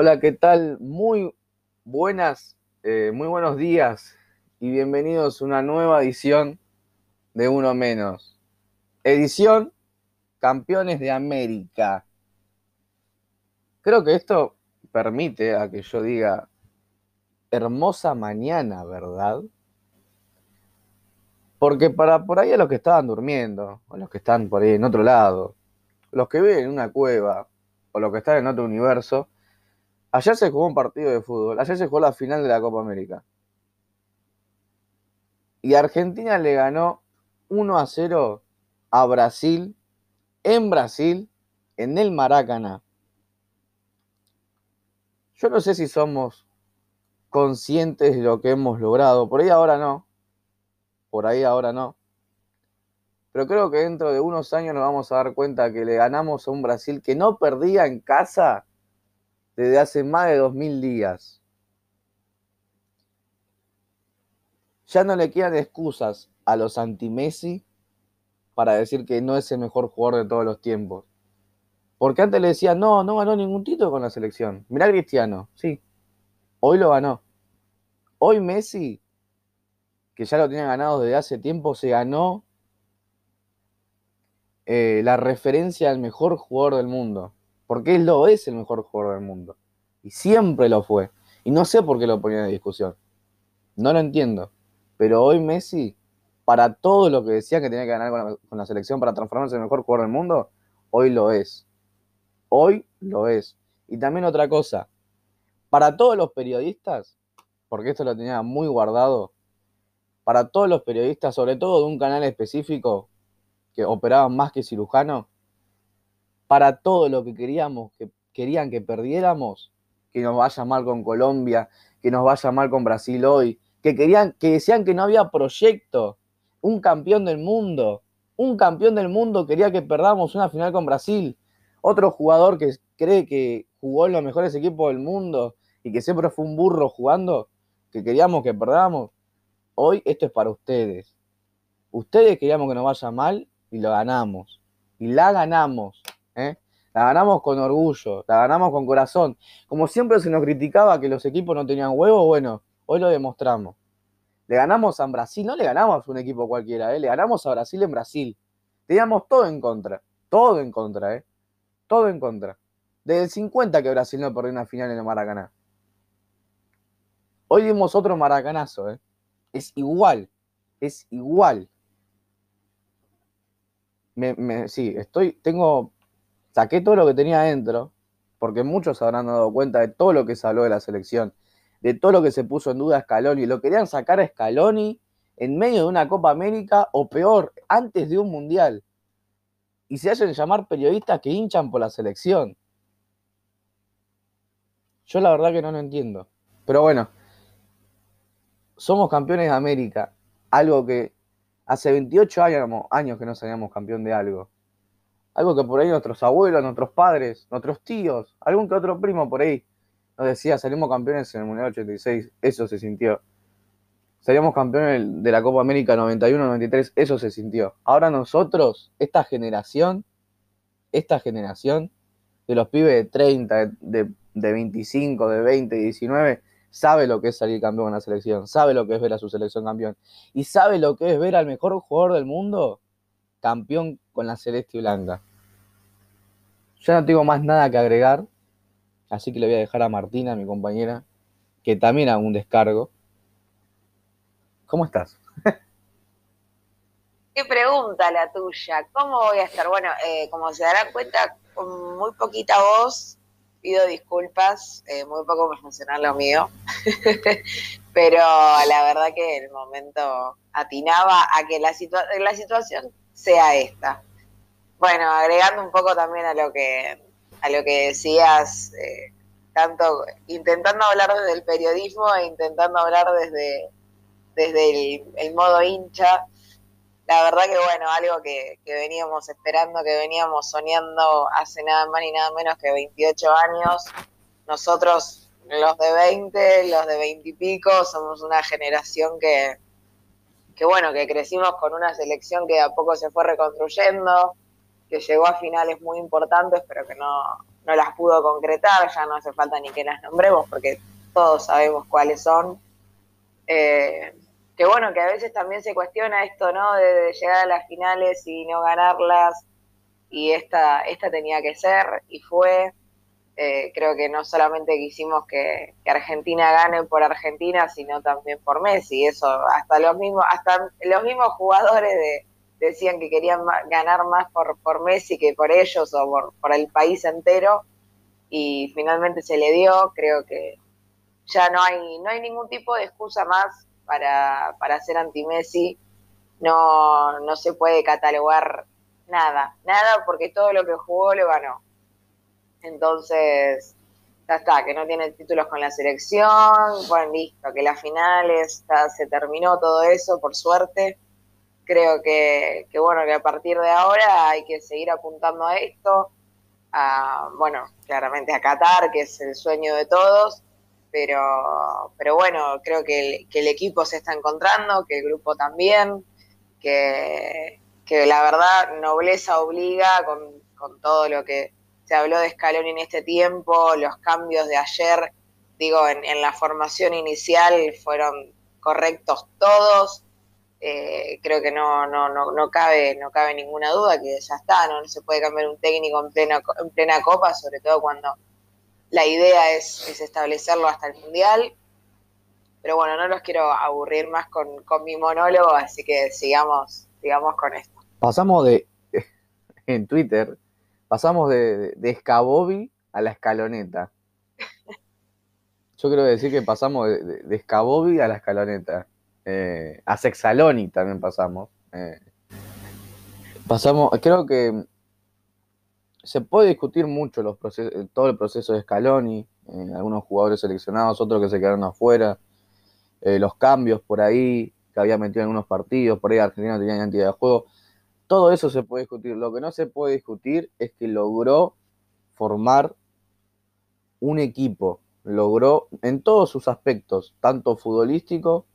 Hola, ¿qué tal? Muy buenas, eh, muy buenos días y bienvenidos a una nueva edición de Uno Menos. Edición Campeones de América. Creo que esto permite a que yo diga hermosa mañana, ¿verdad? Porque para por ahí a los que estaban durmiendo, o los que están por ahí en otro lado, los que viven en una cueva, o los que están en otro universo, Ayer se jugó un partido de fútbol. Ayer se jugó la final de la Copa América. Y Argentina le ganó 1 a 0 a Brasil, en Brasil, en el Maracaná. Yo no sé si somos conscientes de lo que hemos logrado. Por ahí ahora no. Por ahí ahora no. Pero creo que dentro de unos años nos vamos a dar cuenta que le ganamos a un Brasil que no perdía en casa desde hace más de dos mil días. Ya no le quedan excusas a los anti-Messi para decir que no es el mejor jugador de todos los tiempos. Porque antes le decían, no, no ganó ningún título con la selección. Mirá Cristiano, sí. Hoy lo ganó. Hoy Messi, que ya lo tenía ganado desde hace tiempo, se ganó eh, la referencia al mejor jugador del mundo porque él lo es el mejor jugador del mundo. Y siempre lo fue. Y no sé por qué lo ponían en discusión. No lo entiendo. Pero hoy Messi, para todo lo que decía que tenía que ganar con la, selección para transformarse en el mejor jugador del mundo, hoy lo es. Hoy lo es. Y también otra cosa, para todos los periodistas, porque esto lo tenía muy guardado, para todos los periodistas, sobre todo de un canal específico que operaban más que cirujano, para todo lo que queríamos, que querían que perdiéramos, que nos vaya mal con Colombia, que nos vaya mal con Brasil hoy, que querían, que decían que no había proyecto, un campeón del mundo, un campeón del mundo quería que perdamos una final con Brasil, otro jugador que cree que jugó en los mejores equipos del mundo y que siempre fue un burro jugando, que queríamos que perdamos. Hoy esto es para ustedes. Ustedes queríamos que nos vaya mal y lo ganamos. Y la ganamos. ¿Eh? La ganamos con orgullo, la ganamos con corazón. Como siempre se nos criticaba que los equipos no tenían huevo, bueno, hoy lo demostramos. Le ganamos a Brasil, no le ganamos a un equipo cualquiera, ¿eh? le ganamos a Brasil en Brasil. Teníamos todo en contra, todo en contra, ¿eh? Todo en contra. Desde el 50 que Brasil no perdió una final en el Maracaná. Hoy dimos otro maracanazo. Es igual, es igual. sí, estoy, tengo saqué todo lo que tenía adentro, porque muchos habrán dado cuenta de todo lo que se habló de la selección, de todo lo que se puso en duda Scaloni. Lo querían sacar a Scaloni en medio de una Copa América o peor, antes de un Mundial. Y se hacen llamar periodistas que hinchan por la selección. Yo la verdad que no lo entiendo. Pero bueno, somos campeones de América. Algo que hace 28 años, años que no salíamos campeón de algo. Algo que por ahí nuestros abuelos, nuestros padres, nuestros tíos, algún que otro primo por ahí nos decía, salimos campeones en el Mundial 86, eso se sintió. Salimos campeones de la Copa América 91-93, eso se sintió. Ahora nosotros, esta generación, esta generación de los pibes de 30, de, de 25, de 20, de 19, sabe lo que es salir campeón en la selección, sabe lo que es ver a su selección campeón y sabe lo que es ver al mejor jugador del mundo campeón con la celeste blanca. Ya no tengo más nada que agregar, así que le voy a dejar a Martina, mi compañera, que también haga un descargo. ¿Cómo estás? Qué pregunta la tuya. ¿Cómo voy a estar? Bueno, eh, como se darán cuenta, con muy poquita voz, pido disculpas, eh, muy poco profesional lo mío, pero la verdad que el momento atinaba a que la, la situación sea esta. Bueno, agregando un poco también a lo que, a lo que decías, eh, tanto intentando hablar desde el periodismo e intentando hablar desde, desde el, modo hincha, la verdad que bueno, algo que, que, veníamos esperando, que veníamos soñando hace nada más ni nada menos que 28 años, nosotros los de 20, los de 20 y pico, somos una generación que, que bueno, que crecimos con una selección que a poco se fue reconstruyendo, que llegó a finales muy importantes, pero que no, no las pudo concretar, ya no hace falta ni que las nombremos porque todos sabemos cuáles son. Eh, que bueno, que a veces también se cuestiona esto, ¿no? De, llegar a las finales y no ganarlas, y esta, esta tenía que ser, y fue. Eh, creo que no solamente quisimos que, Argentina gane por Argentina, sino también por Messi. Eso, hasta los mismos, hasta los mismos jugadores de, decían que querían ganar más por, por Messi que por ellos o por, el país entero. Y finalmente se le dio. Creo que ya no hay, no hay ningún tipo de excusa más para, para ser anti-Messi. No, no se puede catalogar nada, nada porque todo lo que jugó lo ganó. Entonces, ya está, que no tiene títulos con la selección, bueno, listo, que las finales, se terminó todo eso, por suerte. Creo que, que, bueno, que a partir de ahora hay que seguir apuntando a esto, a, bueno, claramente a Qatar, que es el sueño de todos, pero, pero bueno, creo que el, equipo se está encontrando, que el grupo también, que, que la verdad nobleza obliga con, con todo lo que se habló de Scaloni en este tiempo, los cambios de ayer, digo, en la formación inicial fueron correctos todos. Eh, creo que no, no, no, no, cabe, no cabe ninguna duda que ya está, no, no se puede cambiar un técnico en plena, en plena copa, sobre todo cuando la idea es, es establecerlo hasta el Mundial. Pero bueno, no los quiero aburrir más con, con mi monólogo, así que sigamos, sigamos con esto. Pasamos de, en Twitter, pasamos de, de Scabobi a la escaloneta. Yo quiero decir que pasamos de, de, de Scabobi a la escaloneta. Eh, a Sexaloni también pasamos. Eh, pasamos, creo que se puede discutir mucho los procesos, todo el proceso de Scaloni, eh, algunos jugadores seleccionados, otros que se quedaron afuera, eh, los cambios por ahí, que había metido en algunos partidos, por ahí Argentina tenía identidad de juego. Todo eso se puede discutir. Lo que no se puede discutir es que logró formar un equipo, logró en todos sus aspectos, tanto futbolístico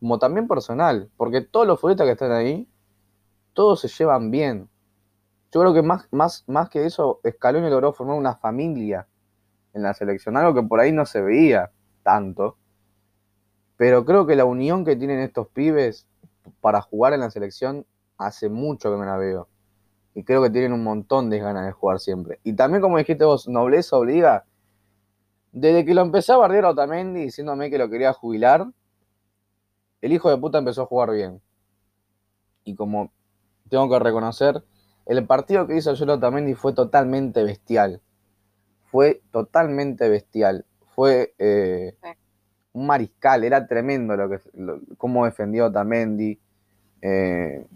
como también personal, porque todos los futbolistas que están ahí, todos se llevan bien. Yo creo que más, más, más que eso, Scaloni logró formar una familia en la selección, algo que por ahí no se veía tanto. Pero creo que la unión que tienen estos pibes para jugar en la selección hace mucho que me la veo. Y creo que tienen un montón de ganas de jugar siempre. Y también, como dijiste vos, nobleza obliga. Desde que lo empecé a bardear a Otamendi diciéndome que lo quería jubilar, el hijo de puta empezó a jugar bien. Y como tengo que reconocer, el partido que hizo Joel Otamendi fue totalmente bestial. Fue totalmente bestial. Fue eh, un mariscal, era tremendo lo que lo, cómo defendió Otamendi. Eh,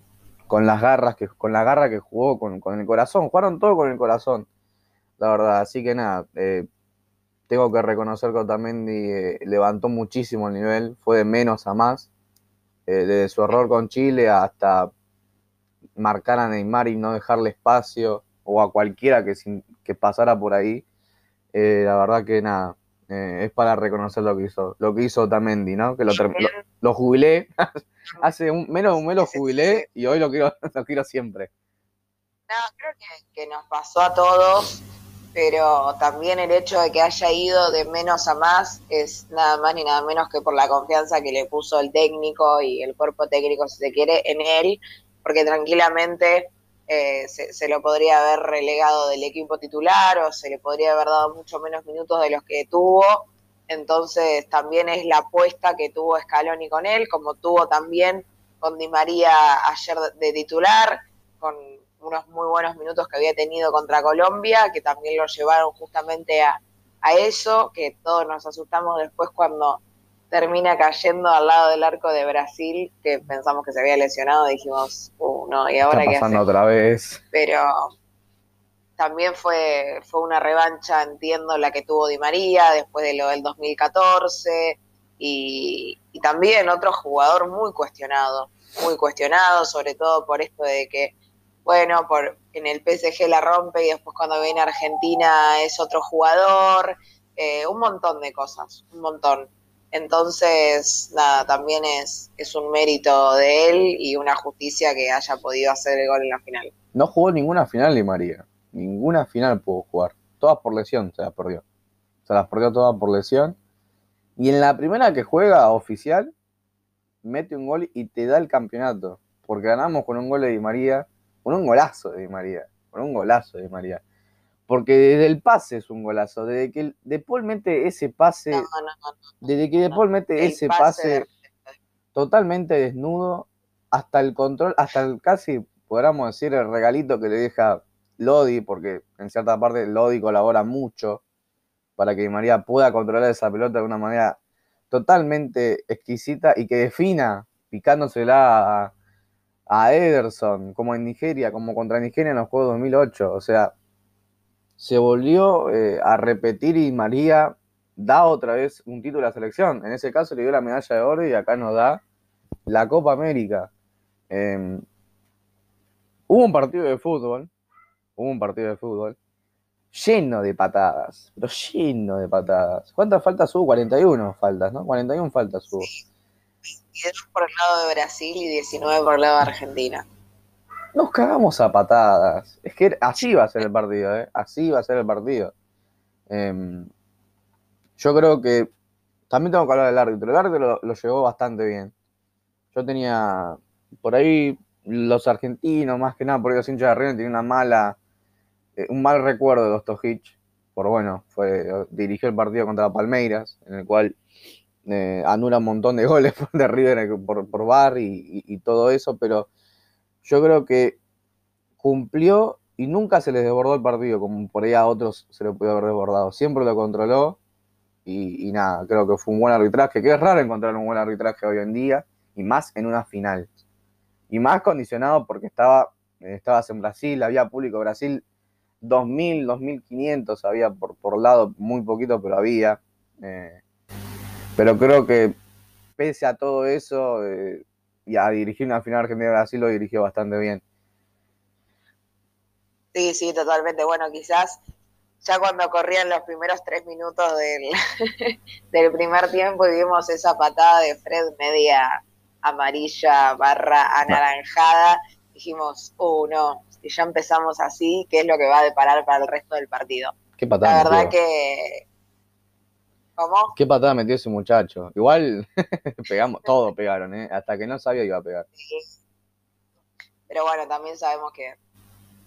con las garras que, con la garra que jugó, con, con, el corazón, jugaron todo con el corazón, la verdad, así que nada, eh, tengo que reconocer que Otamendi eh, levantó muchísimo el nivel, fue de menos a más, eh, desde su error con Chile hasta marcar a Neymar y no dejarle espacio, o a cualquiera que, sin, que pasara por ahí, eh, la verdad que nada, es para reconocer lo que hizo, lo que hizo Otamendi, ¿no? Que lo, lo, lo jubilé, hace un, menos de un mes lo jubilé y hoy lo quiero, lo quiero siempre. No, creo que, que, nos pasó a todos, pero también el hecho de que haya ido de menos a más es nada más ni nada menos que por la confianza que le puso el técnico y el cuerpo técnico, si se quiere, en él, porque tranquilamente eh, se, se, lo podría haber relegado del equipo titular o se le podría haber dado mucho menos minutos de los que tuvo. Entonces también es la apuesta que tuvo Scaloni con él, como tuvo también con Di María ayer de titular, con unos muy buenos minutos que había tenido contra Colombia, que también lo llevaron justamente a, a eso, que todos nos asustamos después cuando termina cayendo al lado del arco de Brasil, que pensamos que se había lesionado, dijimos, uh, no, y ahora Está pasando qué otra vez. Pero también fue, fue una revancha, entiendo, la que tuvo Di María después de lo del 2014, y, y también otro jugador muy cuestionado, muy cuestionado, sobre todo por esto de que, bueno, por en el PSG la rompe y después cuando viene a Argentina es otro jugador, eh, un montón de cosas, un montón. Entonces, nada, también es, es un mérito de él y una justicia que haya podido hacer el gol en la final. No jugó ninguna final Di María, ninguna final pudo jugar. todas por lesión se las perdió. Se las perdió todas por lesión. Y en la primera que juega oficial, mete un gol y te da el campeonato. Porque ganamos con un gol de Di María, con un golazo de Di María, con un golazo de Di María. Porque desde el pase es un golazo, desde que De Paul mete ese pase, No, no, no, no. desde que De Paul mete ese pase totalmente desnudo, hasta el control, hasta el casi, podríamos decir, el regalito que le deja Lodi, porque en cierta parte Lodi colabora mucho para que Di María pueda controlar esa pelota de una manera totalmente exquisita y que defina picándosela a, a Ederson, como en Nigeria, como contra Nigeria en los Juegos 2008. O sea, se volvió eh, a repetir y María da otra vez un título a la selección. En ese caso le dio la medalla de oro y acá nos da la Copa América. Eh, hubo un partido de fútbol, hubo un partido de fútbol lleno de patadas, pero lleno de patadas. ¿Cuántas faltas hubo? 41 faltas, ¿no? 41 faltas hubo. 22 por el lado de Brasil y 19 por el lado de Argentina. Nos cagamos a patadas. Es que así va a ser el partido, ¿eh? Así va a ser el partido. Eh, yo creo que también tengo que hablar del árbitro. El árbitro lo, llevó bastante bien. Yo tenía por ahí los argentinos, más que nada, por ahí los hinchas de River tenían una mala, eh, un mal recuerdo de Dostojich. Por bueno, fue, dirigió el partido contra Palmeiras, en el cual eh, anula un montón de goles de River por, por VAR y, todo eso, pero yo creo que cumplió y nunca se les desbordó el partido, como por ahí a otros se le pudo haber desbordado. Siempre lo controló y, nada, creo que fue un buen arbitraje, que es raro encontrar un buen arbitraje hoy en día, y más en una final. Y más condicionado porque estaba, eh, estabas en Brasil, había público Brasil, 2.000, 2.500 había por, por lado, muy poquito, pero había. Eh, pero creo que pese a todo eso, eh, y a dirigir una final Argentina-Brasil lo dirigió bastante bien. Sí, sí, totalmente. Bueno, quizás ya cuando corrían los primeros tres minutos del, del primer tiempo y vimos esa patada de Fred media amarilla barra anaranjada, dijimos, uh, no, si ya empezamos así, ¿qué es lo que va a deparar para el resto del partido? Qué patada La verdad que... ¿Cómo? Qué patada metió ese muchacho. Igual pegamos, todos pegaron, ¿eh? Hasta que no sabía iba a pegar. Pero bueno, también sabemos que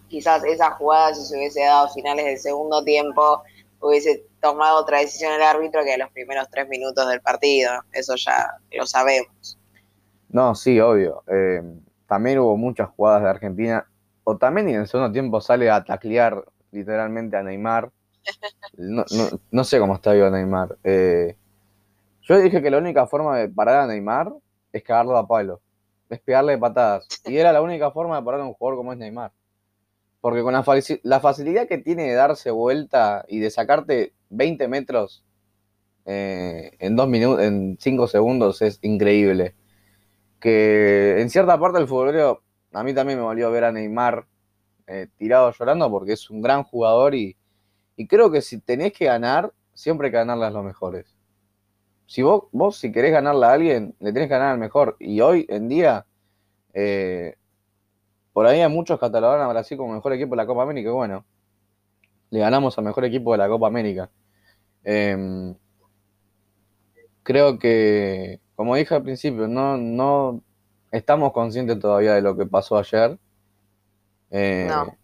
quizás esa jugada, si se hubiese dado finales del segundo tiempo, hubiese tomado otra decisión el árbitro que a los primeros tres minutos del partido. Eso ya lo sabemos. No, sí, obvio. Eh, también hubo muchas jugadas de Argentina. O también en el segundo tiempo sale a taclear literalmente a Neymar. No, no- no sé cómo está vivo Neymar. Eh, yo dije que la única forma de parar a Neymar es cagarlo a palo. Es pegarle patadas. Y era la única forma de parar a un jugador como es Neymar. Porque con la, faci- la facilidad que tiene de darse vuelta y de sacarte 20 metros eh, en dos minutos, en 5 segundos es increíble que en cierta parte del futbolero a mí también me volvió a ver a Neymar eh, tirado llorando porque es un gran jugador y, y creo que si tenés que ganar, siempre hay que ganarle los mejores. Si vos, vos si querés ganarle a alguien, le tenés que ganar al mejor. Y hoy en día, eh, por ahí hay muchos catalogan a Brasil como mejor equipo de la Copa América. y Bueno, le ganamos al mejor equipo de la Copa América. Em, creo que, como dije al principio, no, no estamos conscientes todavía de lo que pasó ayer. Eh, No.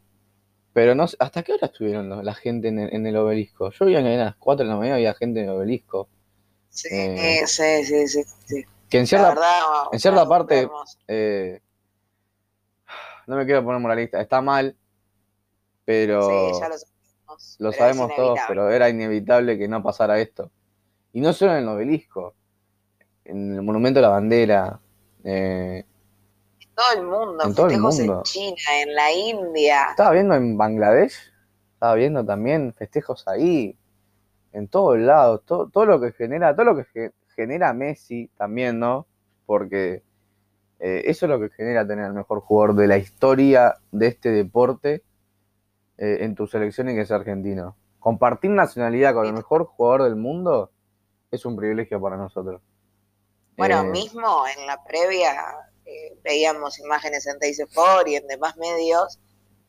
Pero no sé, ¿hasta qué hora estuvieron la gente en el, en el obelisco? Yo vi que a las 4 de la mañana había gente en el obelisco. Sí, Eh, sí, sí, sí, sí. Que en cierta, verdad, en cierta parte- eh, no me quiero poner moralista, está mal, pero Sí, ya lo sabemos. lo pero sabemos todos, pero era inevitable que no pasara esto. Y no solo en el obelisco, en el Monumento a la Bandera, eh, Todo el mundo, En todo el festejos mundo. en China, en la India. Estaba viendo en Bangladesh, estaba viendo también festejos ahí, en todos lados, todo, todo lo que genera, todo lo que ge- genera Messi también, ¿no? Porque eh, eso es lo que genera tener el mejor jugador de la historia de este deporte eh, en tu selección y que es argentino. Compartir nacionalidad con el mejor jugador del mundo es un privilegio para nosotros. Bueno, Eh, mismo en la previa eh, veíamos imágenes en Sport y en demás medios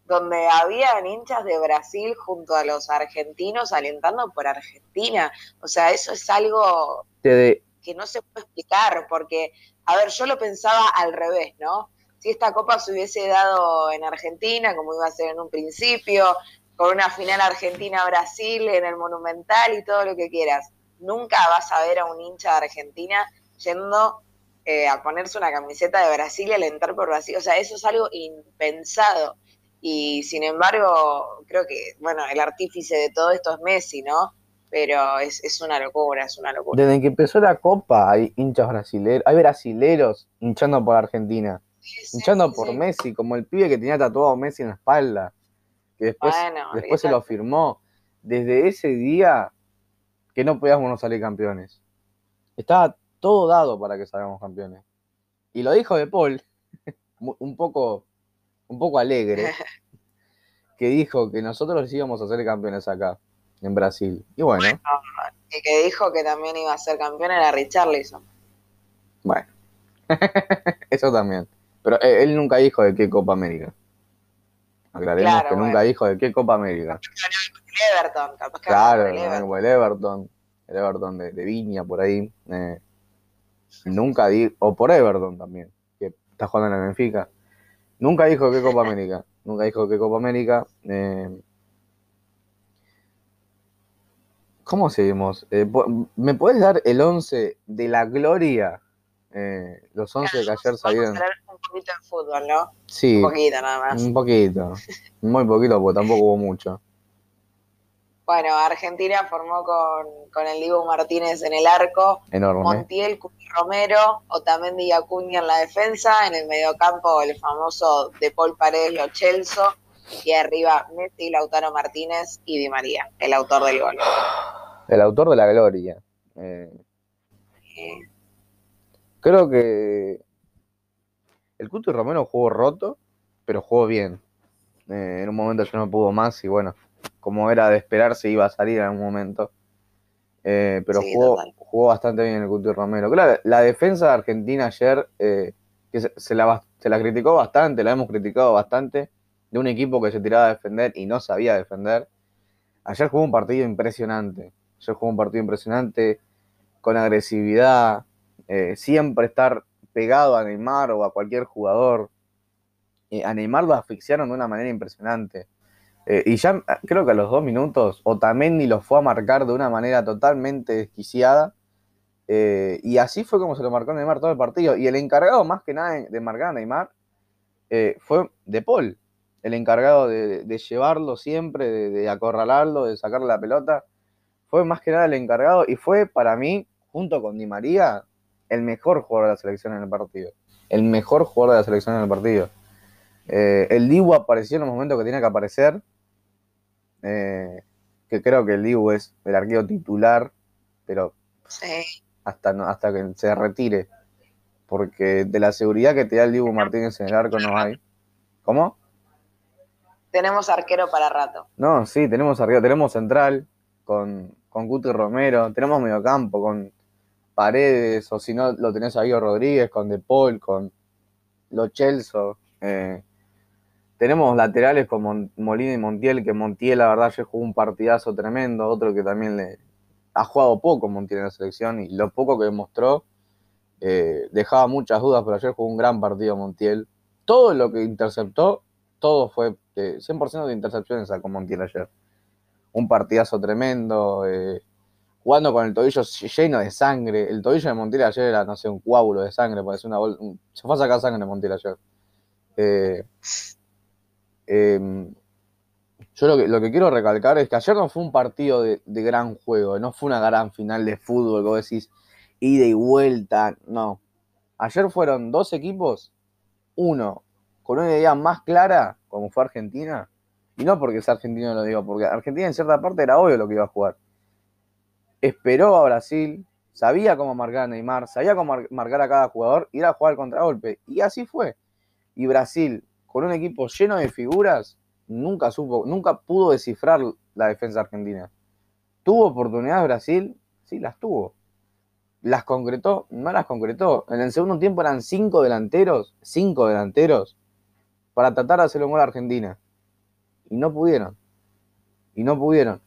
donde habían hinchas de Brasil junto a los argentinos alentando por Argentina. O sea, eso es algo que no se puede explicar, porque, a ver, yo lo pensaba al revés, ¿no? Si esta copa se hubiese dado en Argentina, como iba a ser en un principio, con una final Argentina-Brasil en el Monumental y todo lo que quieras, nunca vas a ver a un hincha de Argentina yendo eh, a ponerse una camiseta de Brasil y alentar por Brasil. O sea, eso es algo impensado. Y sin embargo, creo que, bueno, el artífice de todo esto es Messi, ¿no? Pero es, es una locura, es una locura. Desde que empezó la Copa hay hinchas brasileros, hay brasileros hinchando por Argentina, hinchando por Messi, como el pibe que tenía tatuado Messi en la espalda, que después, después se lo firmó. Desde ese día que no podíamos salir campeones. Estaba todo dado para que salgamos campeones. Y lo dijo De Paul, un poco, un poco alegre, que dijo que nosotros íbamos a ser campeones acá, en Brasil. Y bueno. el que dijo que también iba a ser campeón era Richarlison. Bueno, eso también. Pero eh, él nunca dijo de qué Copa América. Aclaremos que nunca dijo de qué Copa América. El Everton, capaz que claro, el Everton. el Everton, el Everton de, Viña, por ahí. Eh, nunca dijo, o por Everton también, que está jugando en la Benfica. Nunca dijo qué Copa América. Nunca dijo qué Copa América. Eh, ¿Cómo seguimos? Eh, ¿Me puedes dar el 11 de la gloria? Eh, los 11 que ayer salieron. un poquito de fútbol, ¿no? Sí. Un poquito nada más. Un poquito. Muy poquito, porque tampoco hubo mucho. Bueno, Argentina formó con, el Dibu Martínez en el arco, Enorme. Montiel, Romero, Otamendi y Acuña en la defensa, en el mediocampo el famoso De Paul Paredes Lo Chelso, y arriba Messi, Lautaro Martínez y Di María, el autor del gol. El autor de la gloria. Eh, creo que el Cuto y Romero jugó roto, pero jugó bien. Eh, en un momento yo no pudo más y bueno, como era de esperarse, iba a salir en algún momento. Eh, pero jugó, jugó, bastante bien el Cuti Romero. Claro, la defensa de Argentina ayer, eh, que se, la, se la criticó bastante, la hemos criticado bastante, de un equipo que se tiraba a defender y no sabía defender. Ayer jugó un partido impresionante. Ayer jugó un partido impresionante, con agresividad, eh, siempre estar pegado a Neymar o a cualquier jugador. a Neymar lo asfixiaron de una manera impresionante. Eh, y ya ah, creo que a los dos minutos Otamendi lo fue a marcar de una manera totalmente desquiciada. Eh, y así fue como se lo marcó Neymar todo el partido. Y el encargado, más que nada de marcar a Neymar, eh, fue De Paul. El encargado de, llevarlo siempre, de, acorralarlo, de sacarle la pelota. Fue más que nada el encargado y fue para mí, junto con Di María, el mejor jugador de la selección en el partido. El mejor jugador de la selección en el partido. el Dibu apareció en los momentos que tenía que aparecer eh, que creo que el Dibu es el arquero titular, pero hasta, hasta que se retire. Porque de la seguridad que te da el Dibu Martínez en el arco no hay. ¿Cómo? Tenemos arquero para rato. No, sí, tenemos arquero. Tenemos central con, con Guti Romero. Tenemos mediocampo con Paredes, o si no, lo tenés a Guido Rodríguez, con De Paul, con Lo Chelso. Eh, tenemos laterales como Molina y Montiel, que Montiel la verdad ya jugó un partidazo tremendo, otro que también ha jugado poco Montiel en la selección y lo poco que demostró eh, dejaba muchas dudas, pero ayer jugó un gran partido Montiel. Todo lo que interceptó, todo fue 100% de intercepciones sacó Montiel ayer. Un partidazo tremendo, eh, jugando con el tobillo lleno de sangre. El tobillo de Montiel ayer era, no sé, un coágulo de sangre, parece una se fue a sacar sangre Montiel ayer. Em, yo lo que, lo que, quiero recalcar es que ayer no fue un partido de, gran juego, no fue una gran final de fútbol, como decís, ida y vuelta, no. Ayer fueron dos equipos, uno con una idea más clara, como fue Argentina, y no porque sea argentino lo digo, porque Argentina en cierta parte era obvio lo que iba a jugar. Esperó a Brasil, sabía cómo marcar a Neymar, sabía cómo marcar a cada jugador, ir a jugar el contragolpe, y así fue. Y Brasil con un equipo lleno de figuras, nunca supo, nunca pudo descifrar la defensa argentina. ¿Tuvo oportunidades Brasil? Sí, las tuvo. ¿Las concretó? No las concretó. En el segundo tiempo eran cinco delanteros, cinco delanteros, para tratar de hacer un gol a Argentina. y no pudieron. Y no pudieron.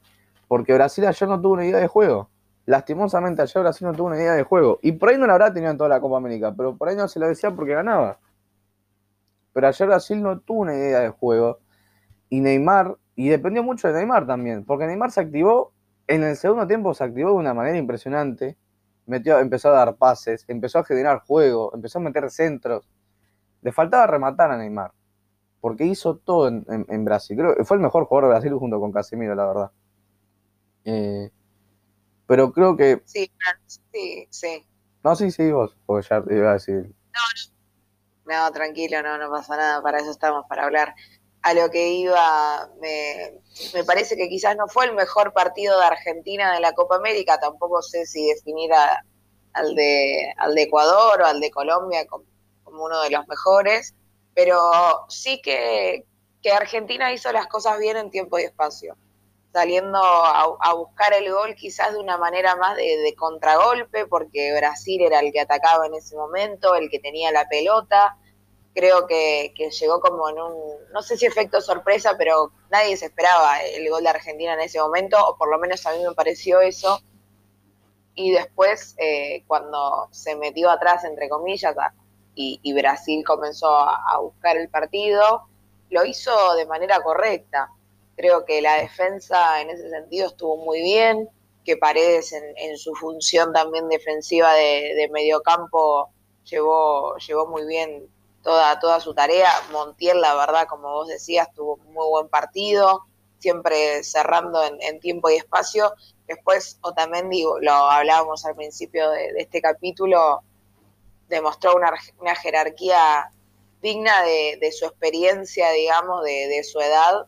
Porque Brasil ayer no tuvo una idea de juego. Lastimosamente ayer Brasil no tuvo una idea de juego. Y por ahí no la habrá tenido en toda la Copa América, pero por ahí no se lo decía porque ganaba. Pero ayer Brasil no tuvo una idea de juego. Y Neymar, y dependió mucho de Neymar también, porque Neymar se activó, en el segundo tiempo se activó de una manera impresionante. Metió, empezó a dar pases, empezó a generar juego, empezó a meter centros. Le faltaba rematar a Neymar, porque hizo todo en, Brasil. Creo que fue el mejor jugador de Brasil junto con Casemiro, la verdad. Eh, pero creo que. Sí, sí, sí. No, sí, sí, vos, porque ya iba a decir. No, tranquilo, no, no pasa nada, para eso estamos, para hablar. A lo que iba, me, me parece que quizás no fue el mejor partido de Argentina de la Copa América, tampoco sé si definir al, de, al de Ecuador o al de Colombia como, como uno de los mejores, pero sí que, que Argentina hizo las cosas bien en tiempo y espacio saliendo a, buscar el gol quizás de una manera más de, contragolpe, porque Brasil era el que atacaba en ese momento, el que tenía la pelota. Creo que, llegó como en un, no sé si efecto sorpresa, pero nadie se esperaba el gol de Argentina en ese momento, o por lo menos a mí me pareció eso. Y después, eh, cuando se metió atrás, entre comillas, y Brasil comenzó a buscar el partido, lo hizo de manera correcta Creo que la defensa en ese sentido estuvo muy bien, que Paredes en, su función también defensiva de, de mediocampo llevó, llevó muy bien toda, toda su tarea. Montiel, la verdad, como vos decías, tuvo un muy buen partido, siempre cerrando en, tiempo y espacio. Después, Otamendi, lo hablábamos al principio de, este capítulo, demostró una, una jerarquía digna de, su experiencia, digamos, de, de su edad,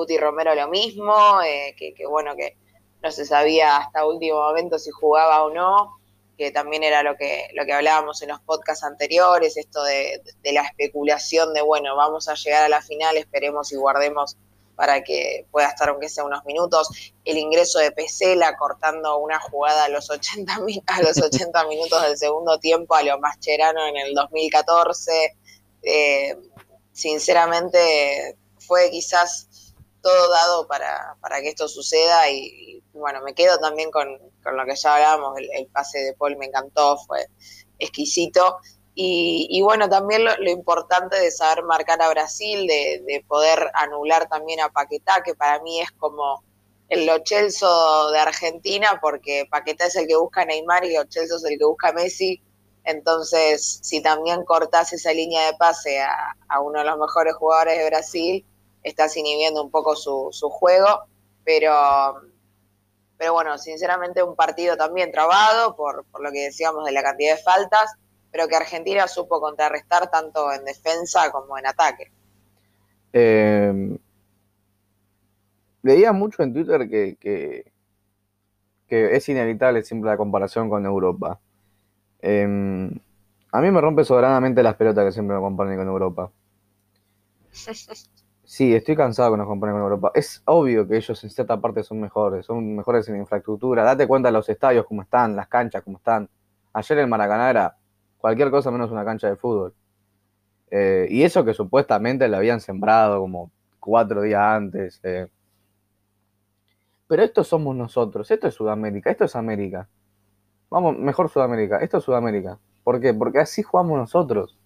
Cuti Romero lo mismo, eh, que, bueno, que no se sabía hasta último momento si jugaba o no, que también era lo que, lo que hablábamos en los podcasts anteriores, esto de, la especulación de, bueno, vamos a llegar a la final, esperemos y guardemos para que pueda estar aunque sea unos minutos. El ingreso de Pesela cortando una jugada a los 80, a los 80 minutos del segundo tiempo a lo Mascherano en el 2014. Eh, sinceramente fue quizás todo dado para, para que esto suceda y, bueno, me quedo también con, lo que ya hablábamos, el, pase de Paul me encantó, fue exquisito. Y, bueno, también lo, importante de saber marcar a Brasil, de, poder anular también a Paquetá, que para mí es como el Lo de Argentina, porque Paquetá es el que busca Neymar y Lo es el que busca Messi. Entonces, si también cortás esa línea de pase a uno de los mejores jugadores de Brasil, estás inhibiendo un poco su, su juego, pero, pero bueno, sinceramente un partido también trabado por, por lo que decíamos de la cantidad de faltas, pero que Argentina supo contrarrestar tanto en defensa como en ataque. Eh, leía mucho en Twitter que, que, es inevitable siempre la comparación con Europa. Eh, a mí me rompe soberanamente las pelotas que siempre me comparen con Europa. Sí, estoy cansado que nos comparen con Europa. Es obvio que ellos en cierta parte son mejores, son mejores en infraestructura. Date cuenta de los estadios cómo están, las canchas cómo están. Ayer el Maracaná era cualquier cosa menos una cancha de fútbol. Eh, y eso que supuestamente le habían sembrado como cuatro días antes. Eh. Pero esto somos nosotros, esto es Sudamérica, esto es América. Vamos, mejor Sudamérica, esto es Sudamérica. ¿Por qué? Porque así jugamos nosotros.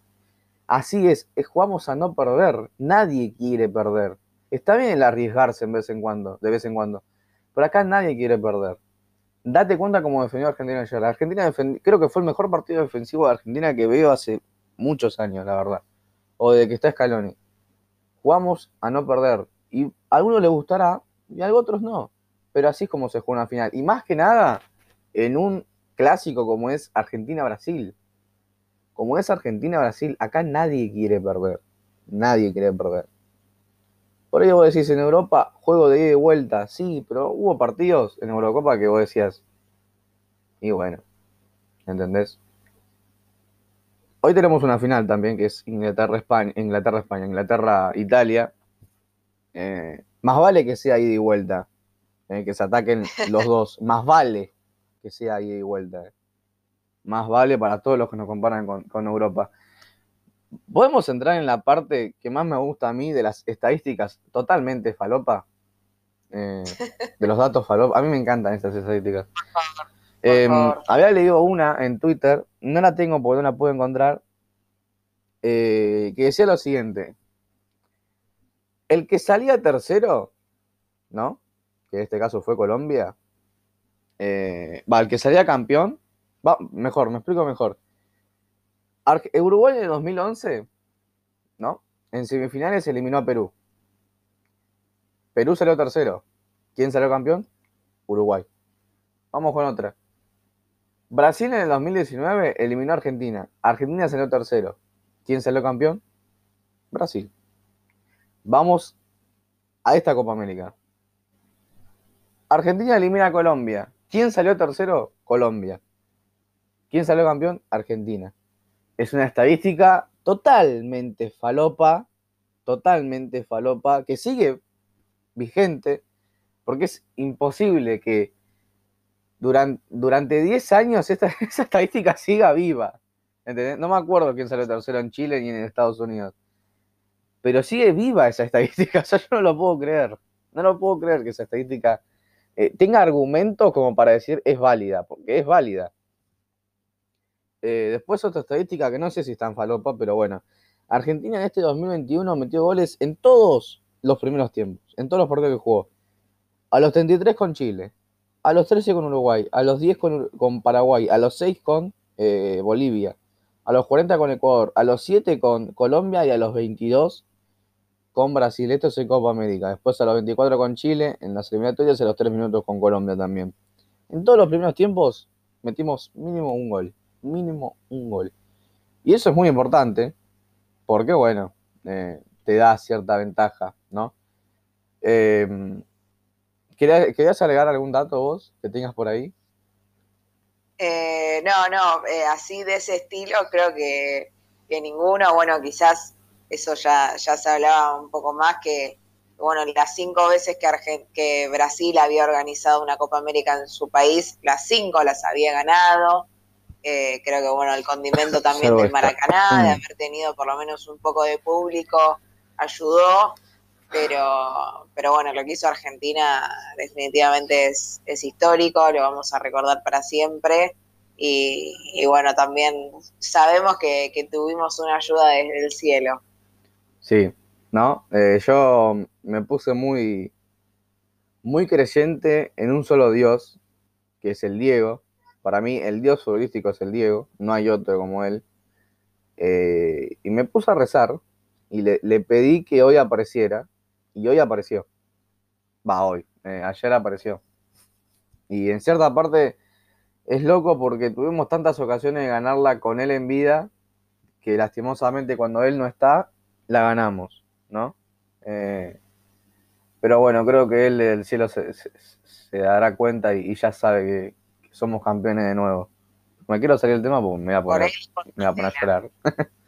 Así es, jugamos a no perder. Nadie quiere perder. Está bien el arriesgarse en vez en cuando, de vez en cuando. Pero acá nadie quiere perder. Date cuenta cómo defendió Argentina ayer. Argentina creo que fue el mejor partido defensivo de Argentina que veo hace muchos años, la verdad. O de que está Scaloni. Jugamos a no perder. Y a algunos les gustará y a otros no. Pero así es como se juega una final. Y más que nada, en un clásico como es Argentina-Brasil como es Argentina-Brasil, acá nadie quiere perder. Nadie quiere perder. Por ello vos decís, en Europa, juego de ida y vuelta, sí, pero hubo partidos en Eurocopa que vos decías, y bueno, ¿entendés? Hoy tenemos una final también, que es Inglaterra-España, Inglaterra-España, Inglaterra-Italia. Eh, más vale que sea ida y vuelta, eh, que se ataquen los dos, más vale que sea ida y vuelta. Eh más vale para todos los que nos comparan con, Europa. ¿Podemos entrar en la parte que más me gusta a mí de las estadísticas totalmente falopa? Eh, de los datos falopa. A mí me encantan estas estadísticas. Em, había leído una en Twitter, no la tengo porque no la puedo encontrar, eh, que decía lo siguiente. El que salía tercero, ¿no? Que en este caso fue Colombia. Eh, va, el que salía campeón. Va, mejor, me explico mejor. Uruguay en el 2011, ¿no? En semifinales eliminó a Perú. Perú salió tercero. ¿Quién salió campeón? Uruguay. Vamos con otra. Brasil en el 2019 eliminó a Argentina. Argentina salió tercero. ¿Quién salió campeón? Brasil. Vamos a esta Copa América. Argentina elimina a Colombia. ¿Quién salió tercero? Colombia. ¿Quién salió campeón? Argentina es una estadística totalmente falopa, totalmente falopa, que sigue vigente, porque es imposible que durante, durante 10 años esta, esa estadística siga viva. No me acuerdo quién salió tercero en Chile ni en Estados Unidos. Pero sigue viva esa estadística. Yo no lo puedo creer. No lo puedo creer que esa estadística eh, tenga argumentos como para decir es válida, porque es válida. Eh, después otra estadística que no sé si está en falopa, pero bueno. Argentina en este 2021 metió goles en todos los primeros tiempos, en todos los partidos que jugó. A los 33 con Chile, a los 13 con Uruguay, a los 10 con, Paraguay, a los 6 con eh, Bolivia, a los 40 con Ecuador, a los 7 con Colombia y a los 22 con Brasil. Esto es en Copa América. Después a los 24 con Chile, en las eliminatorias a los 3 minutos con Colombia también. En todos los primeros tiempos metimos mínimo un gol mínimo un gol. Y eso es muy importante, porque bueno, eh, te da cierta ventaja, ¿no? Eh, ¿Querías agregar algún dato vos que tengas por ahí? Eh, no, no, así de ese estilo creo que, ninguno, bueno, quizás eso ya, ya se hablaba un poco más que, bueno, las cinco veces que, que Brasil había organizado una Copa América en su país, las cinco las había ganado. Eh, creo que bueno, el condimento también del Maracaná, de haber tenido por lo menos un poco de público, ayudó, pero, pero bueno, lo que hizo Argentina definitivamente es, histórico, lo vamos a recordar para siempre. Y, bueno, también sabemos que, tuvimos una ayuda desde el cielo. Sí, ¿no? Eh, yo me puse muy, muy creyente en un solo Dios, que es el Diego, para mí, el dios futbolístico es el Diego, no hay otro como él. Eh, y me puse a rezar y le, pedí que hoy apareciera. Y hoy apareció. Va, hoy. Eh, ayer apareció. Y en cierta parte es loco porque tuvimos tantas ocasiones de ganarla con él en vida que lastimosamente cuando él no está, la ganamos, ¿no? Eh, pero bueno, creo que él del cielo se, dará cuenta y ya sabe que, somos campeones de nuevo. Me quiero salir del tema porque me voy a poner, me voy a, poner a llorar.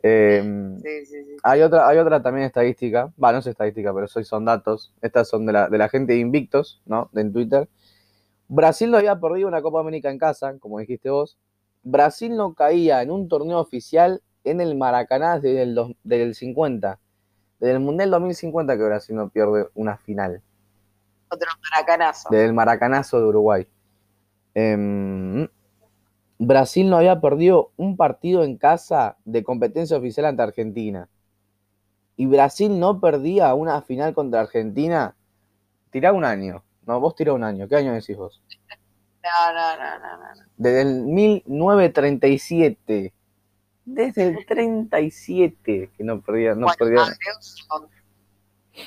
Em, sí, sí, sí. Hay otra, hay otra también estadística, va, no es estadística, pero son datos. Estas son de la, de la gente de Invictos, ¿no? De en Twitter. Brasil no había perdido una Copa América en casa, como dijiste vos. Brasil no caía en un torneo oficial en el Maracaná desde el, desde el 50. Desde el Mundial 2050 que Brasil no pierde una final. Otro maracanazo. Desde el maracanazo de Uruguay. Em, Brasil no había perdido un partido en casa de competencia oficial ante Argentina. Y Brasil no perdía una final contra Argentina. Tirá un año. No, vos tirá un año. ¿Qué año decís vos? No, no, no, no, no. Desde el 1937. Desde el 37 que no perdía. No perdía.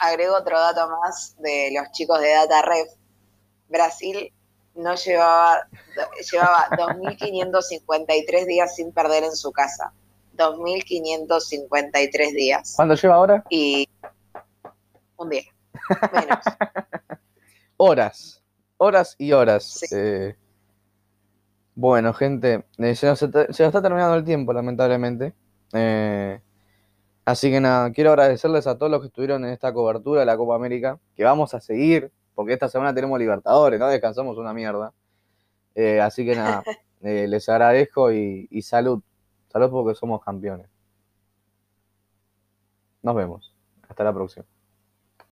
agrego, otro dato más de los chicos de Data Ref. Brasil no llevaba, llevaba 2.553 días sin perder en su casa. 2.553 días. ¿Cuánto lleva ahora? Y un día, menos. horas, horas y horas. Eh, bueno, gente, eh, se, nos está, terminando el tiempo, lamentablemente. Eh, así que nada, quiero agradecerles a todos los que estuvieron en esta cobertura de la Copa América, que vamos a seguir porque esta semana tenemos Libertadores, ¿no? Descansamos una mierda. Eh, así que nada, eh, les agradezco y salud. Salud porque somos campeones. Nos vemos. Hasta la próxima.